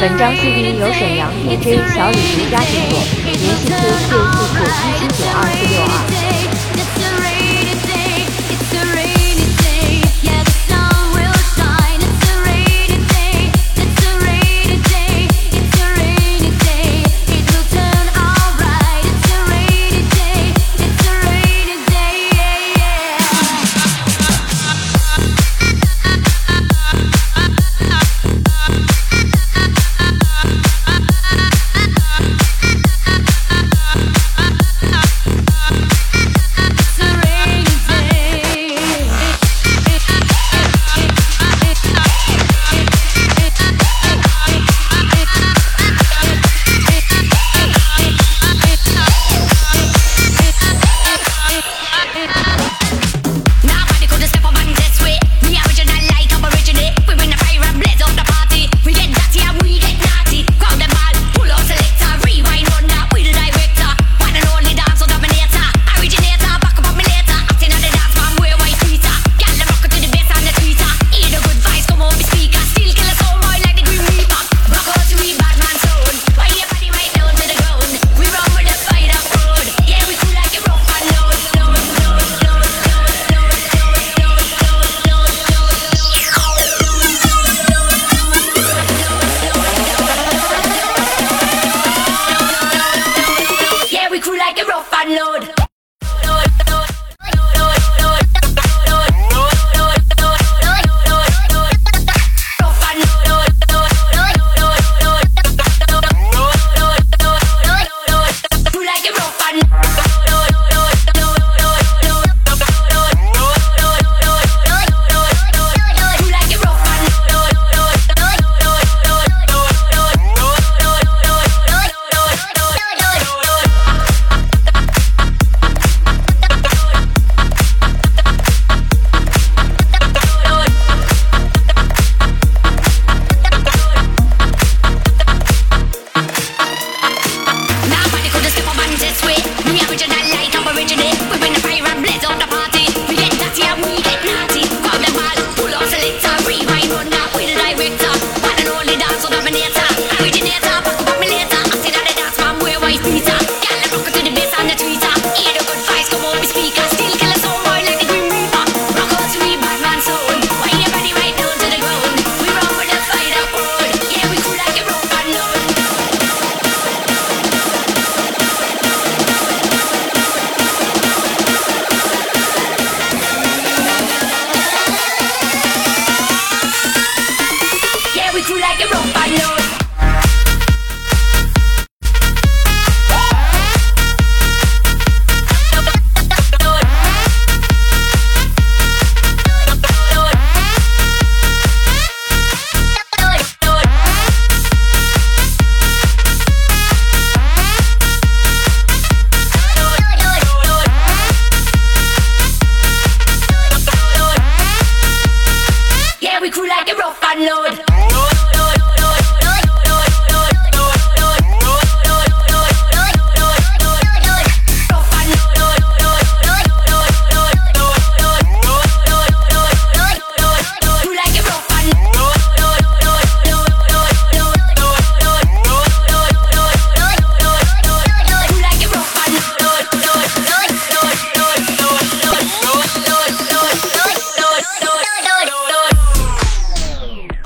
本张 CD 由沈阳 DJ 小李独家制作，联系 QQ 四四一七九二四六二。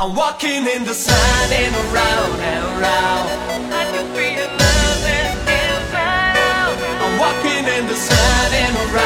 I'm walking in the sun and around and around. I can feel the love and I'm walking in the sun and around.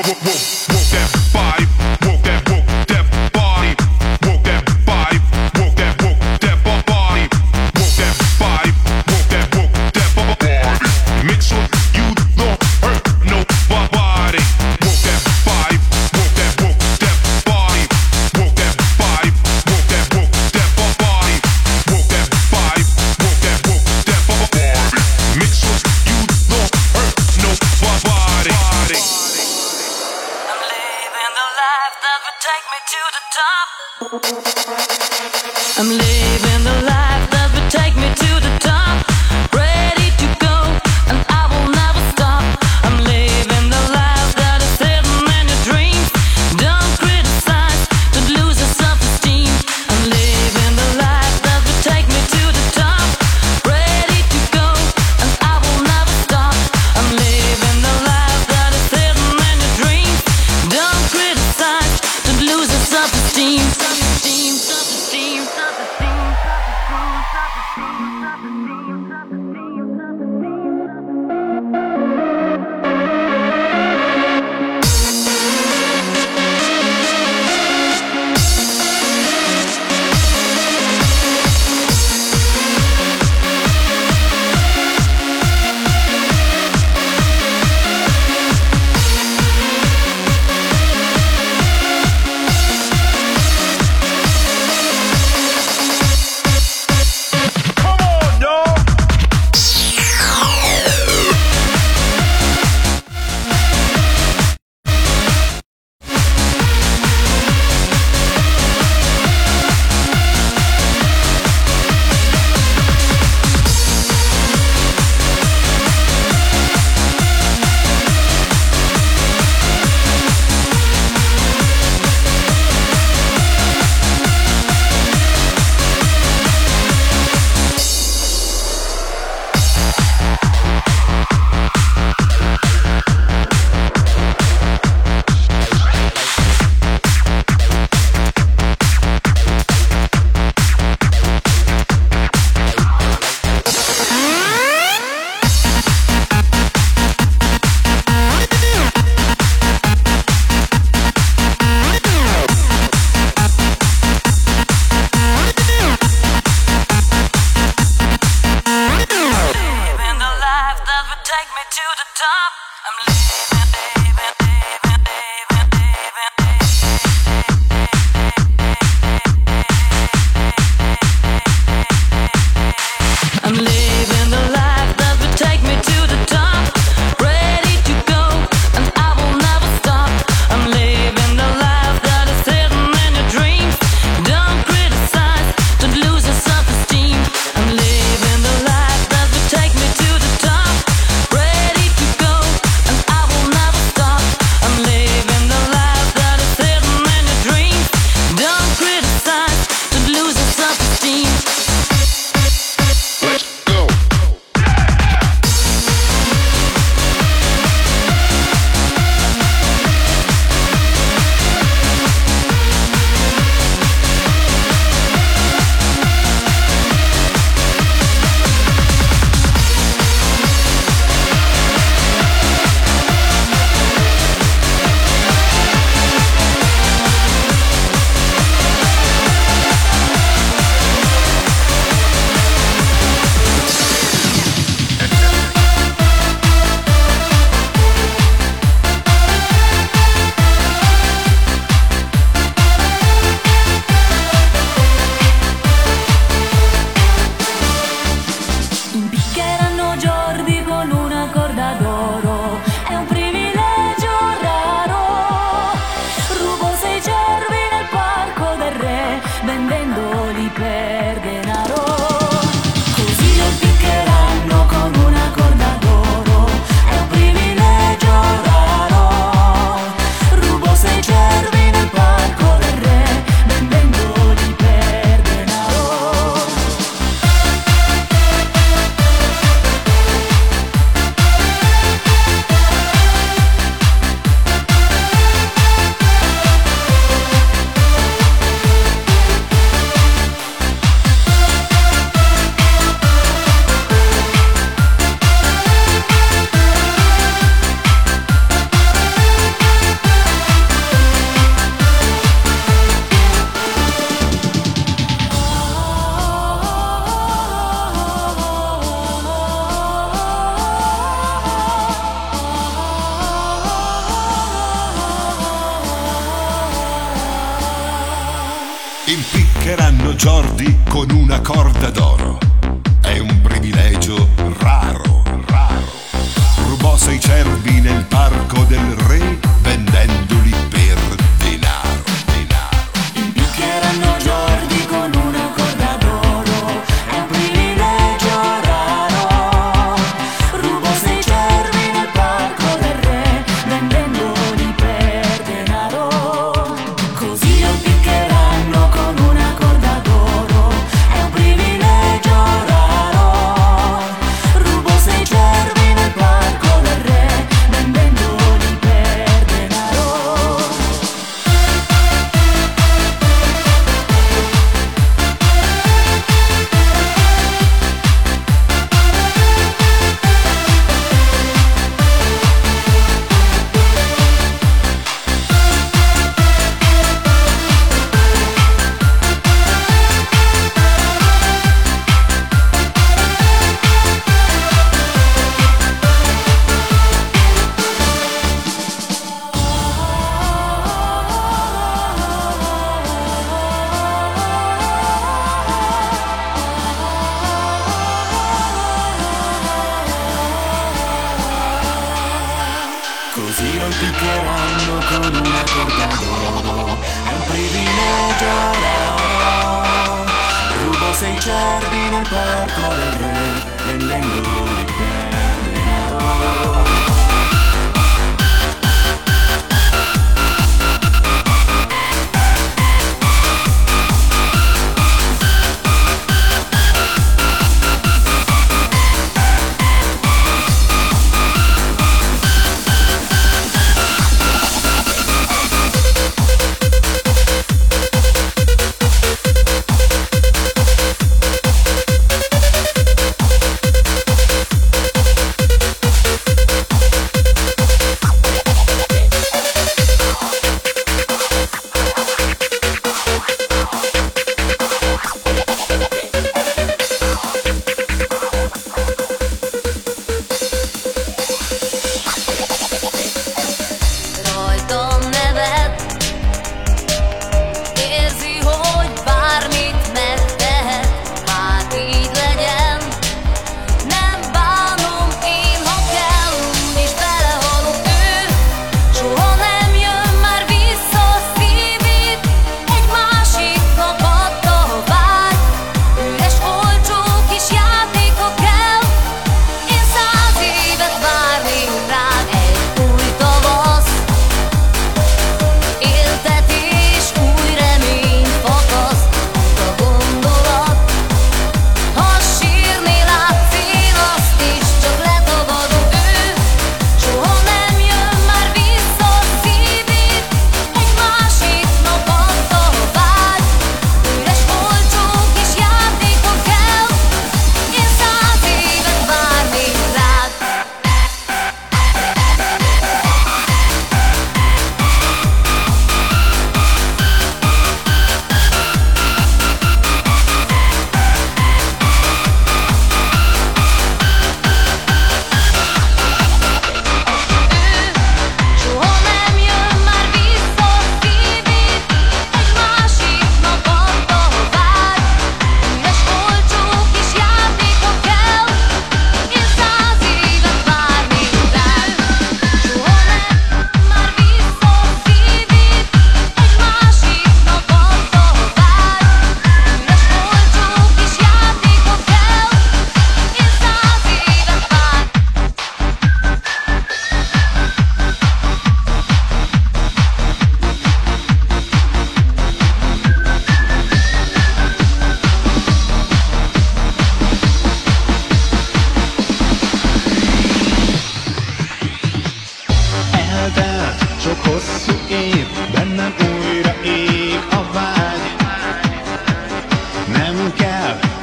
I'm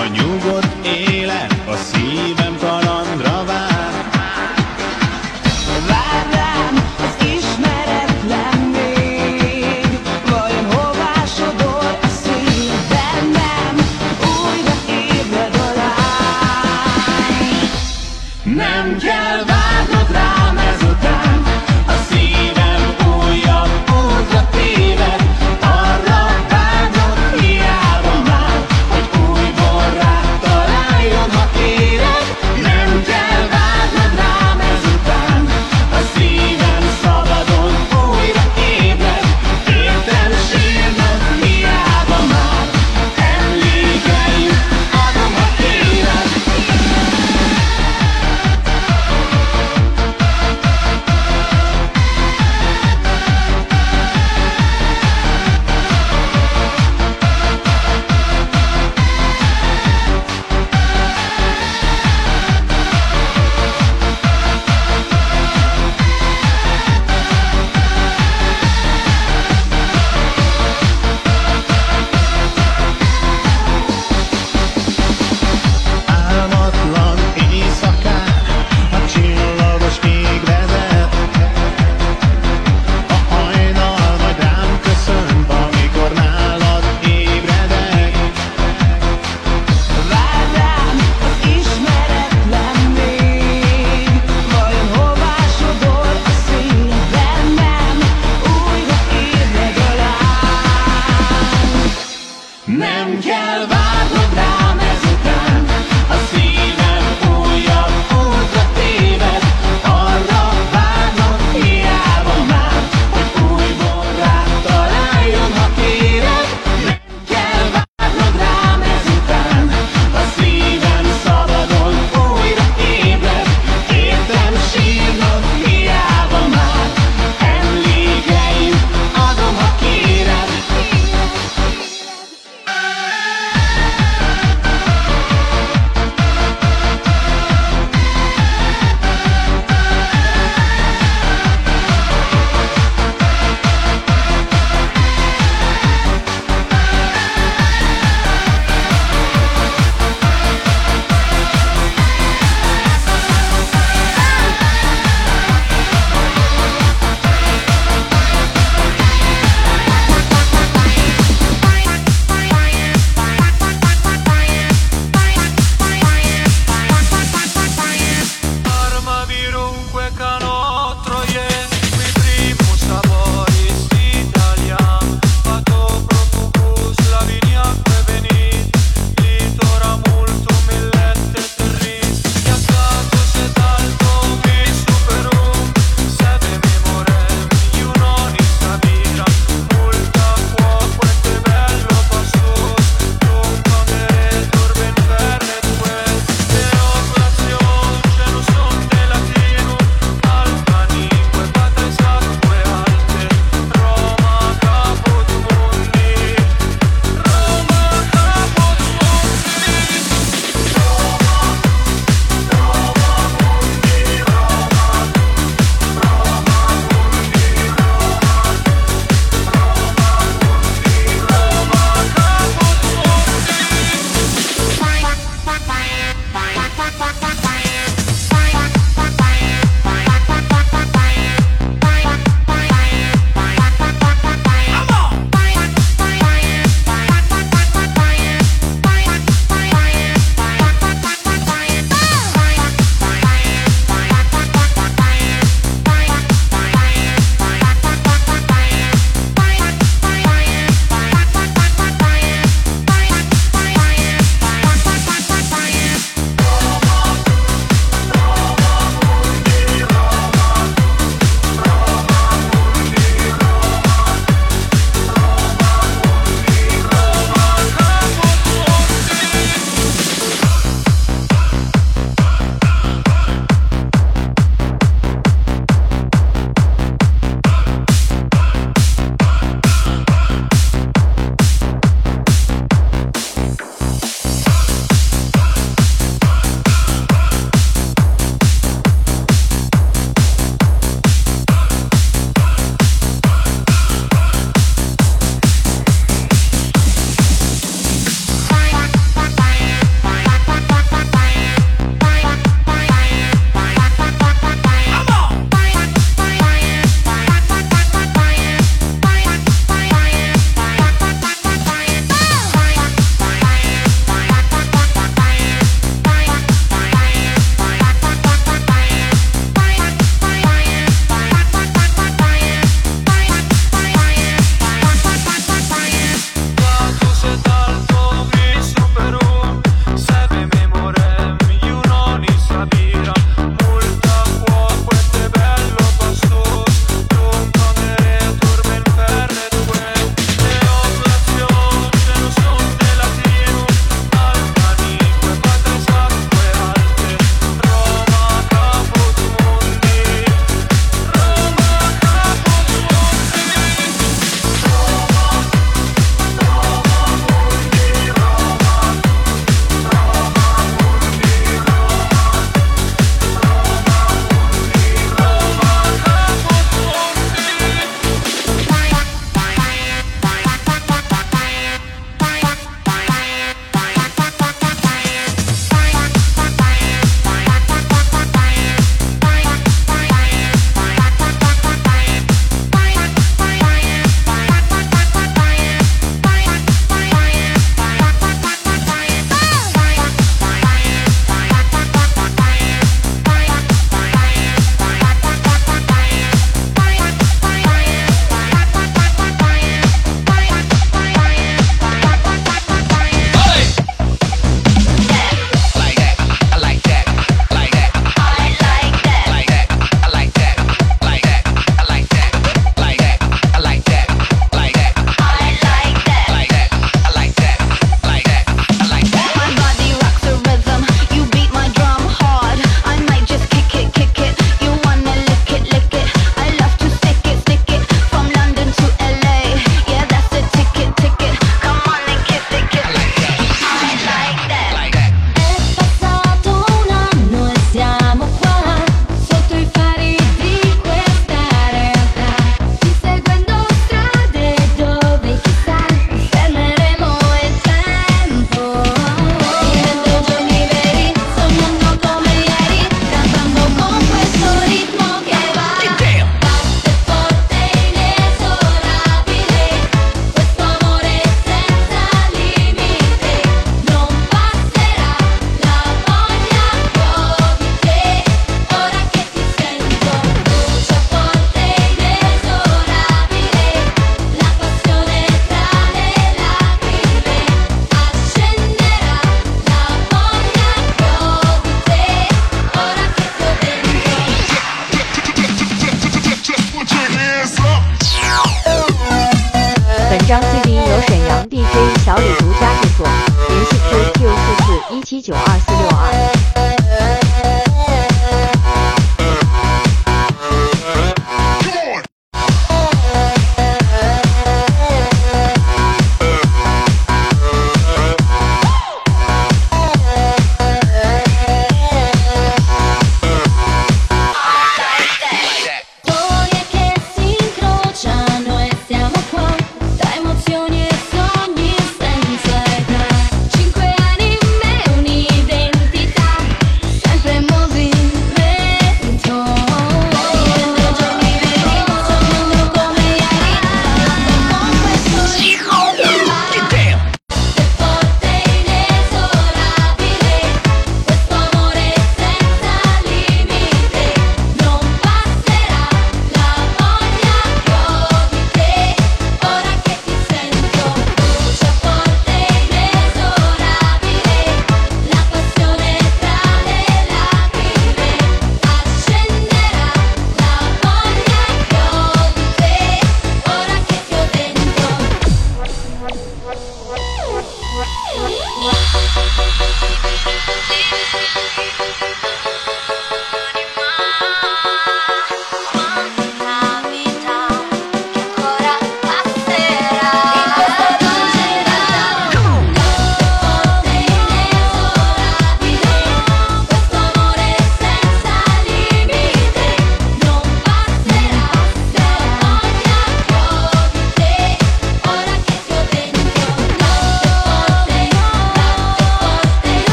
A new world.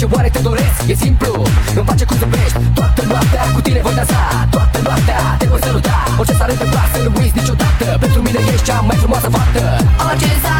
ce oare te doresc? E simplu, îmi place cum zâmbești Toată noaptea cu tine voi dansa Toată noaptea te voi saluta. Orice s-ar întâmpla să nu uiți niciodată. Pentru mine ești cea mai frumoasă fată. Orice s-ar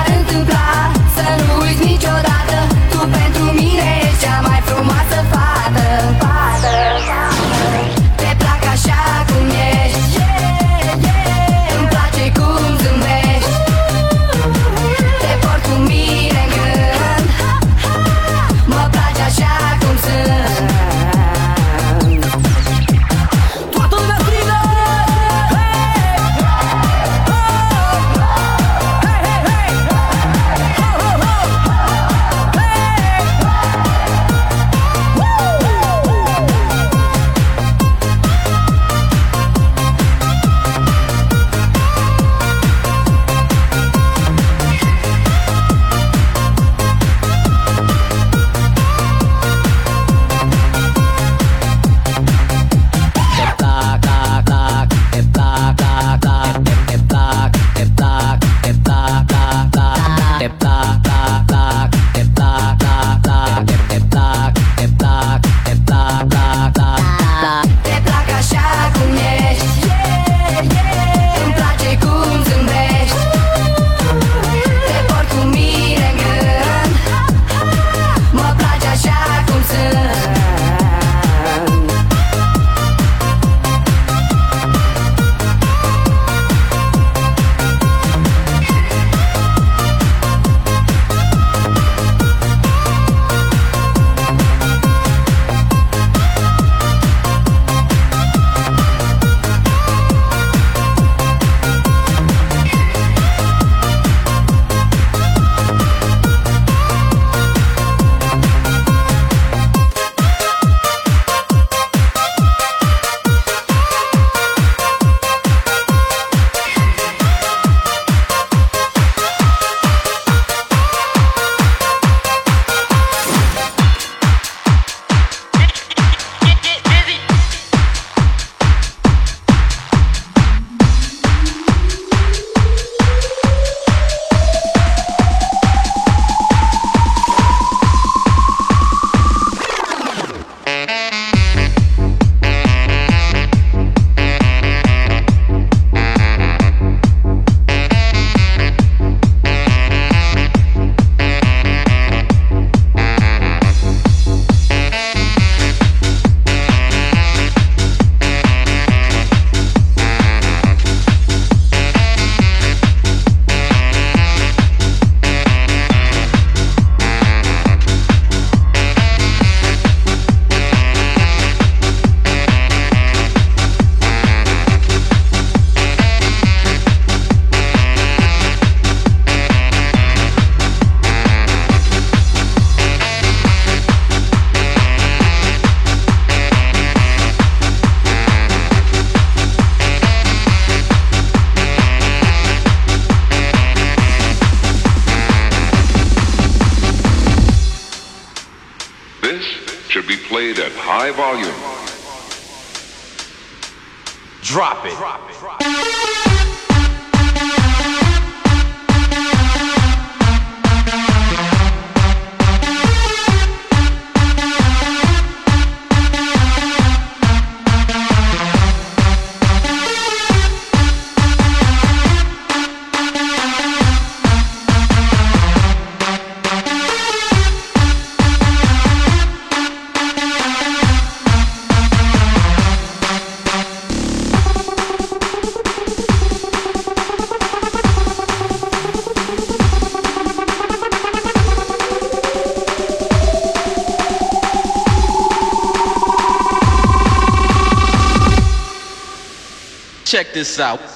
this out.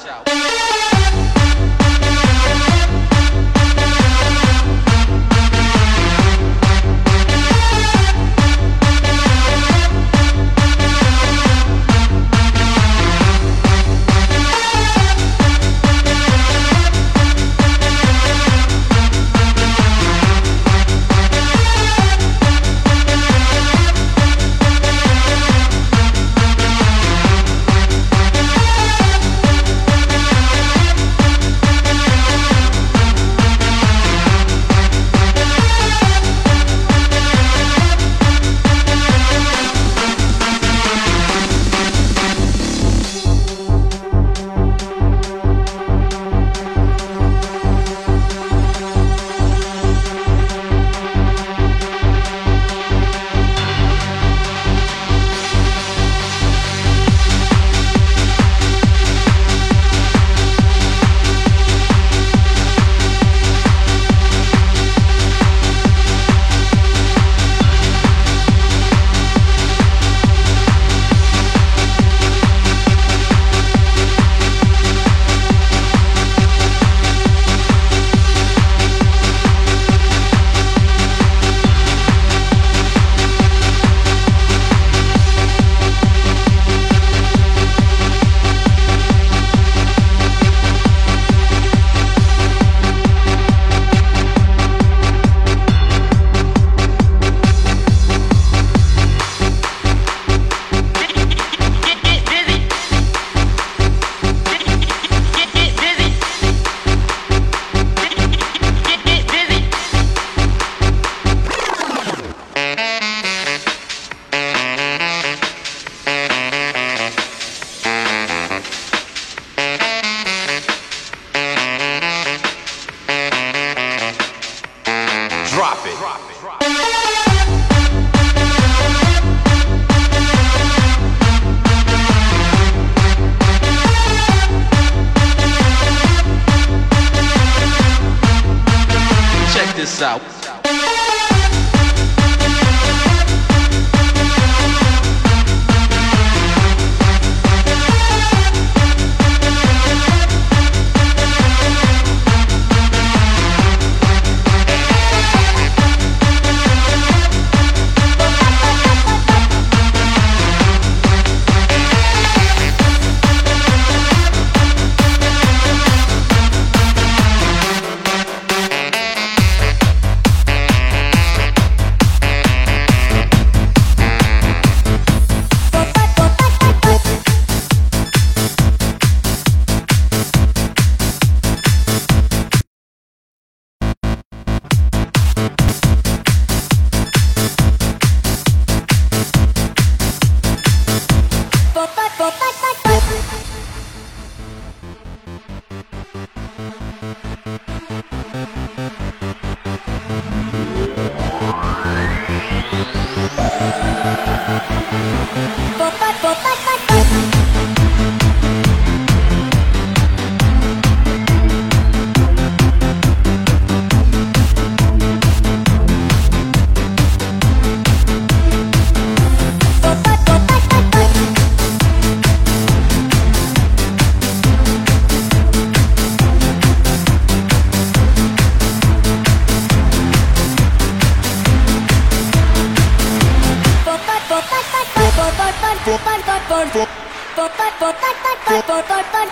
Bye.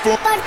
Bye.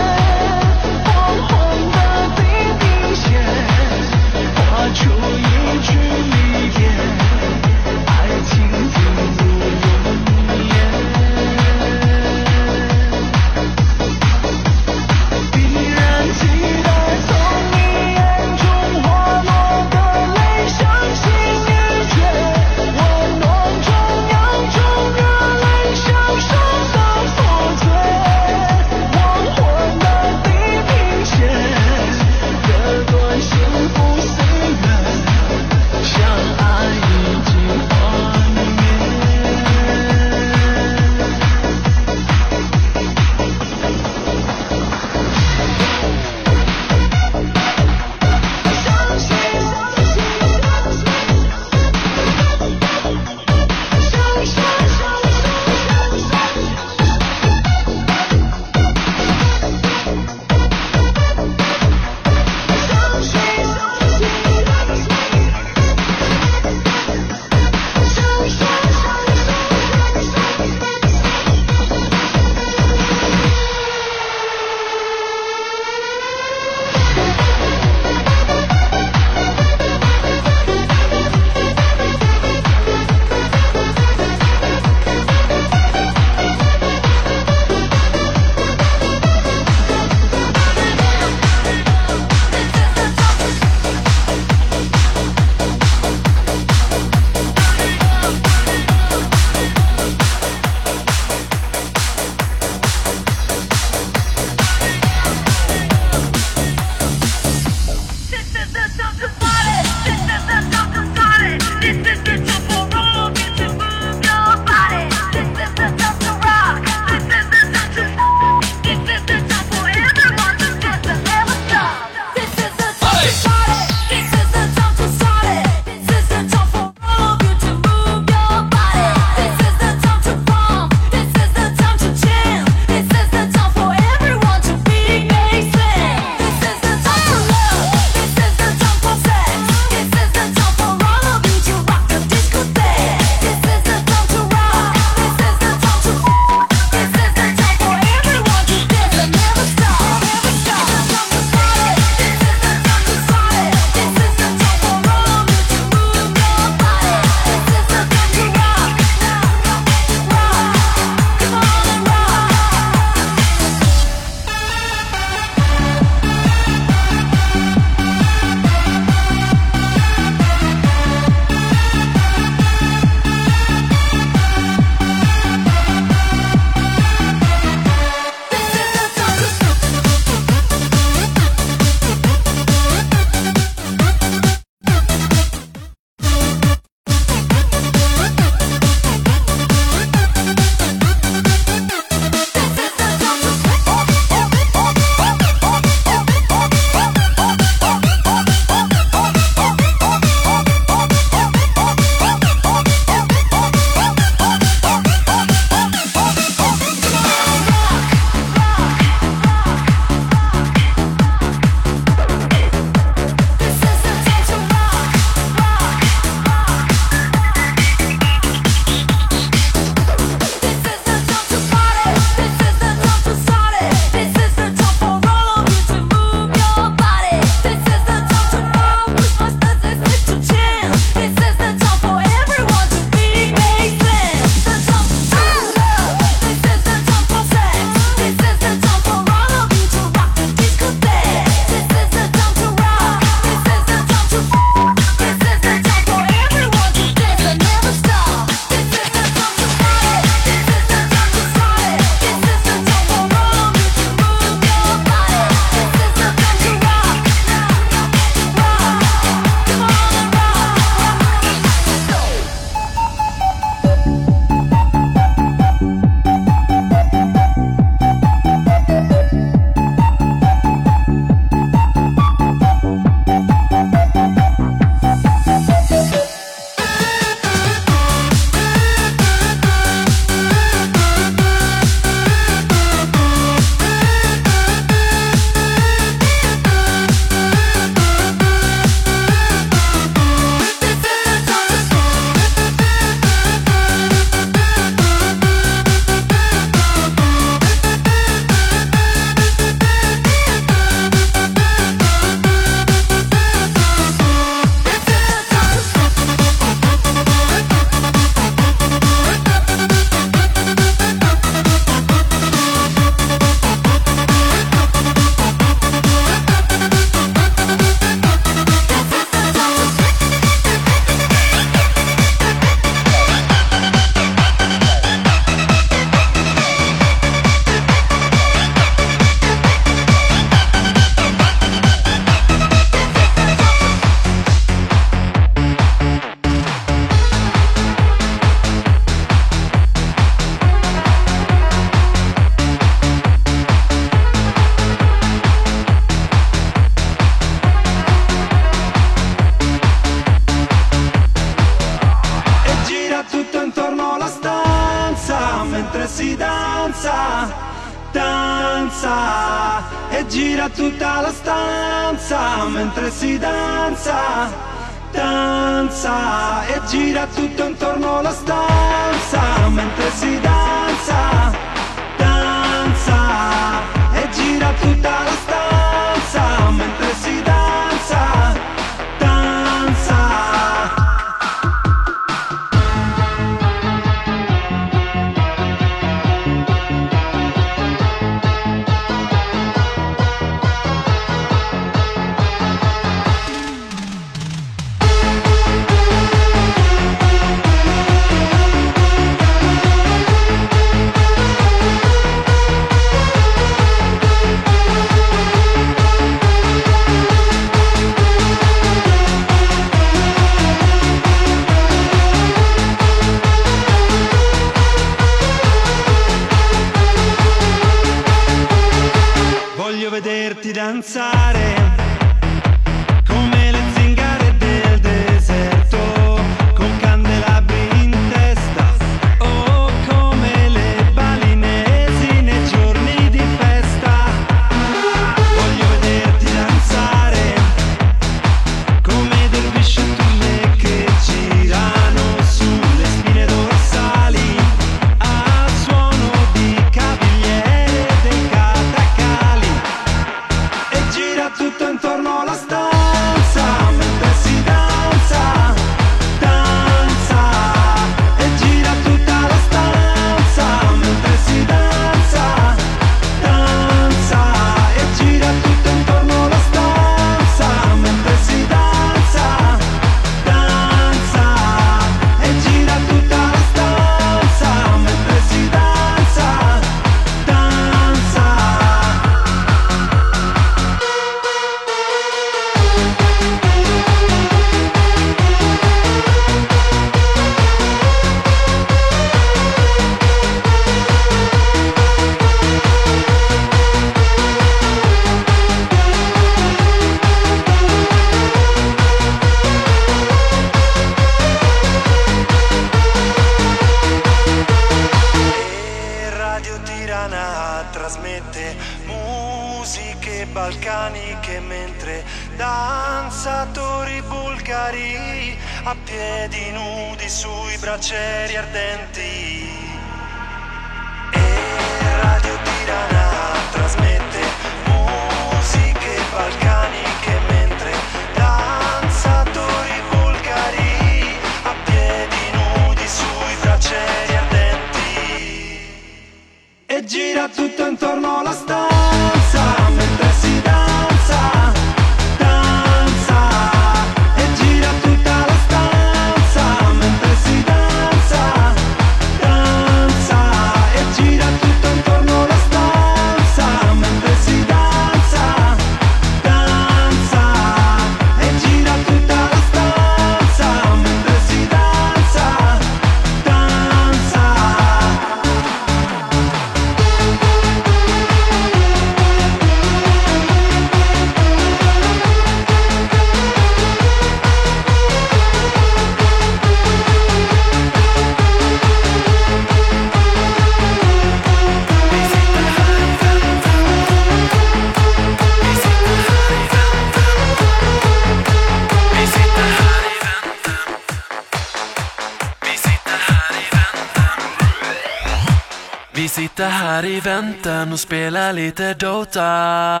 I och spelar lite Dota.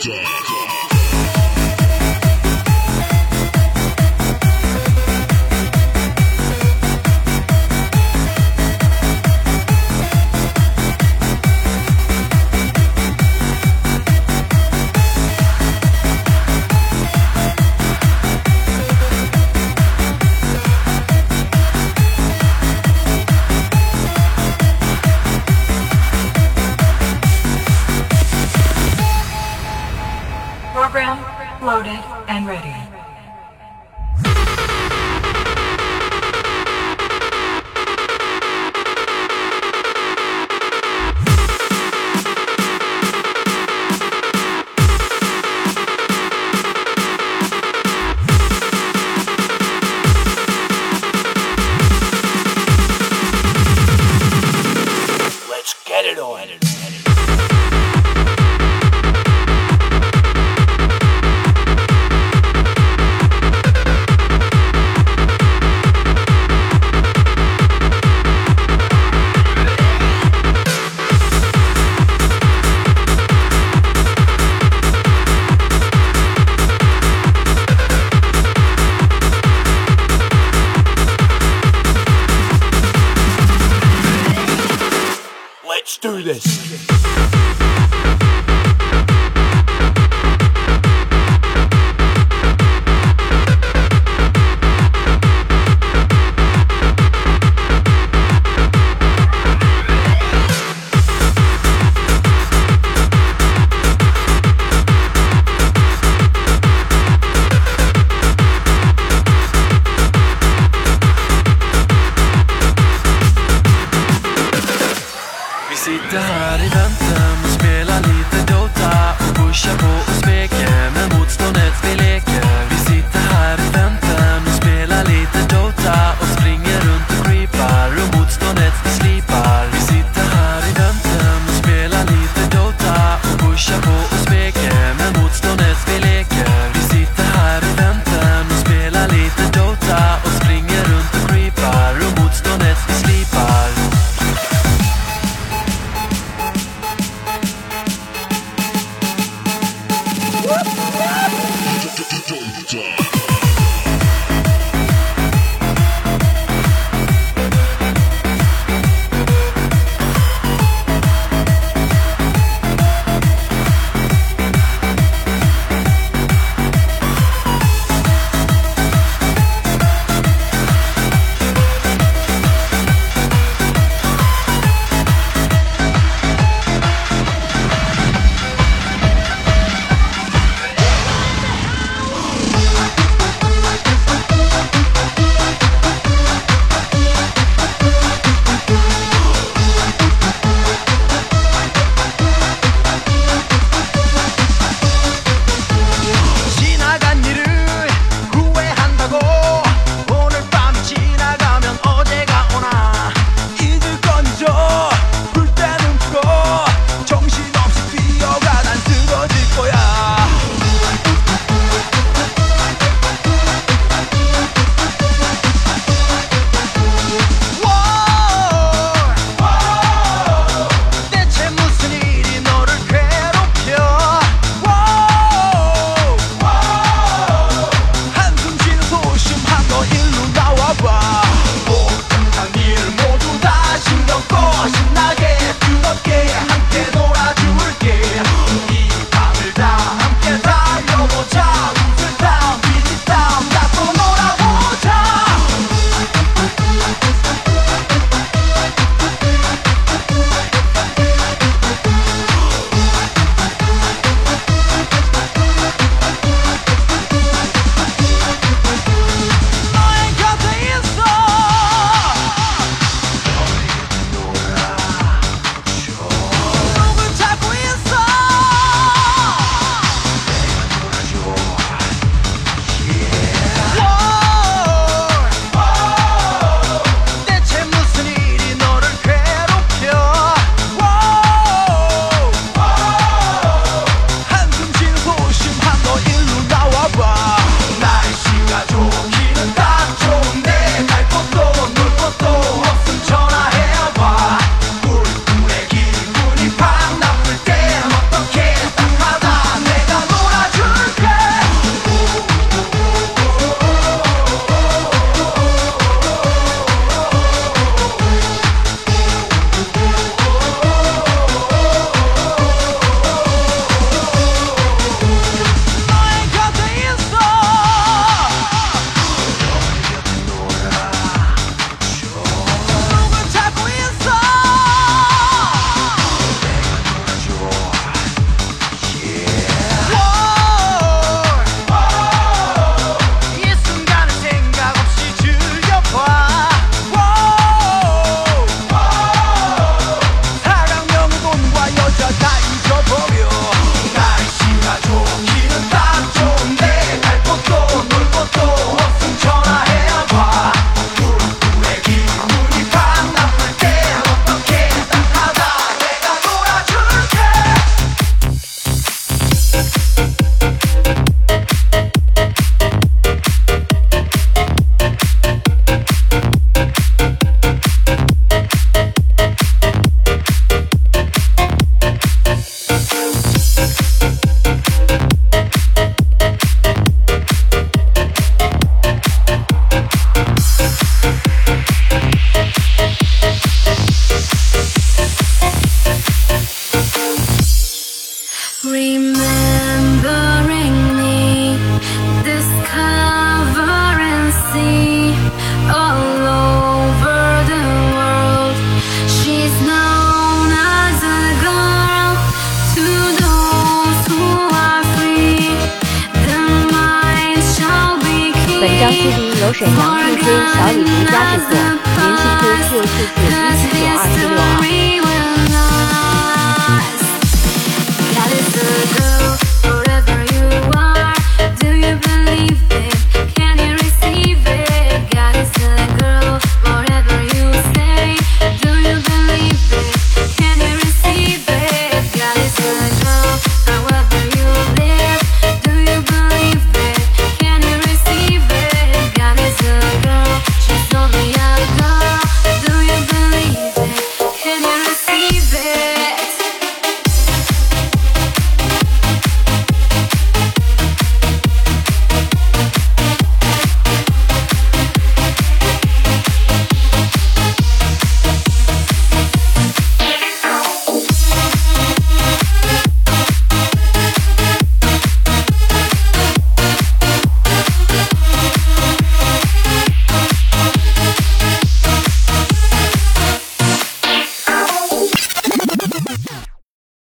Jack.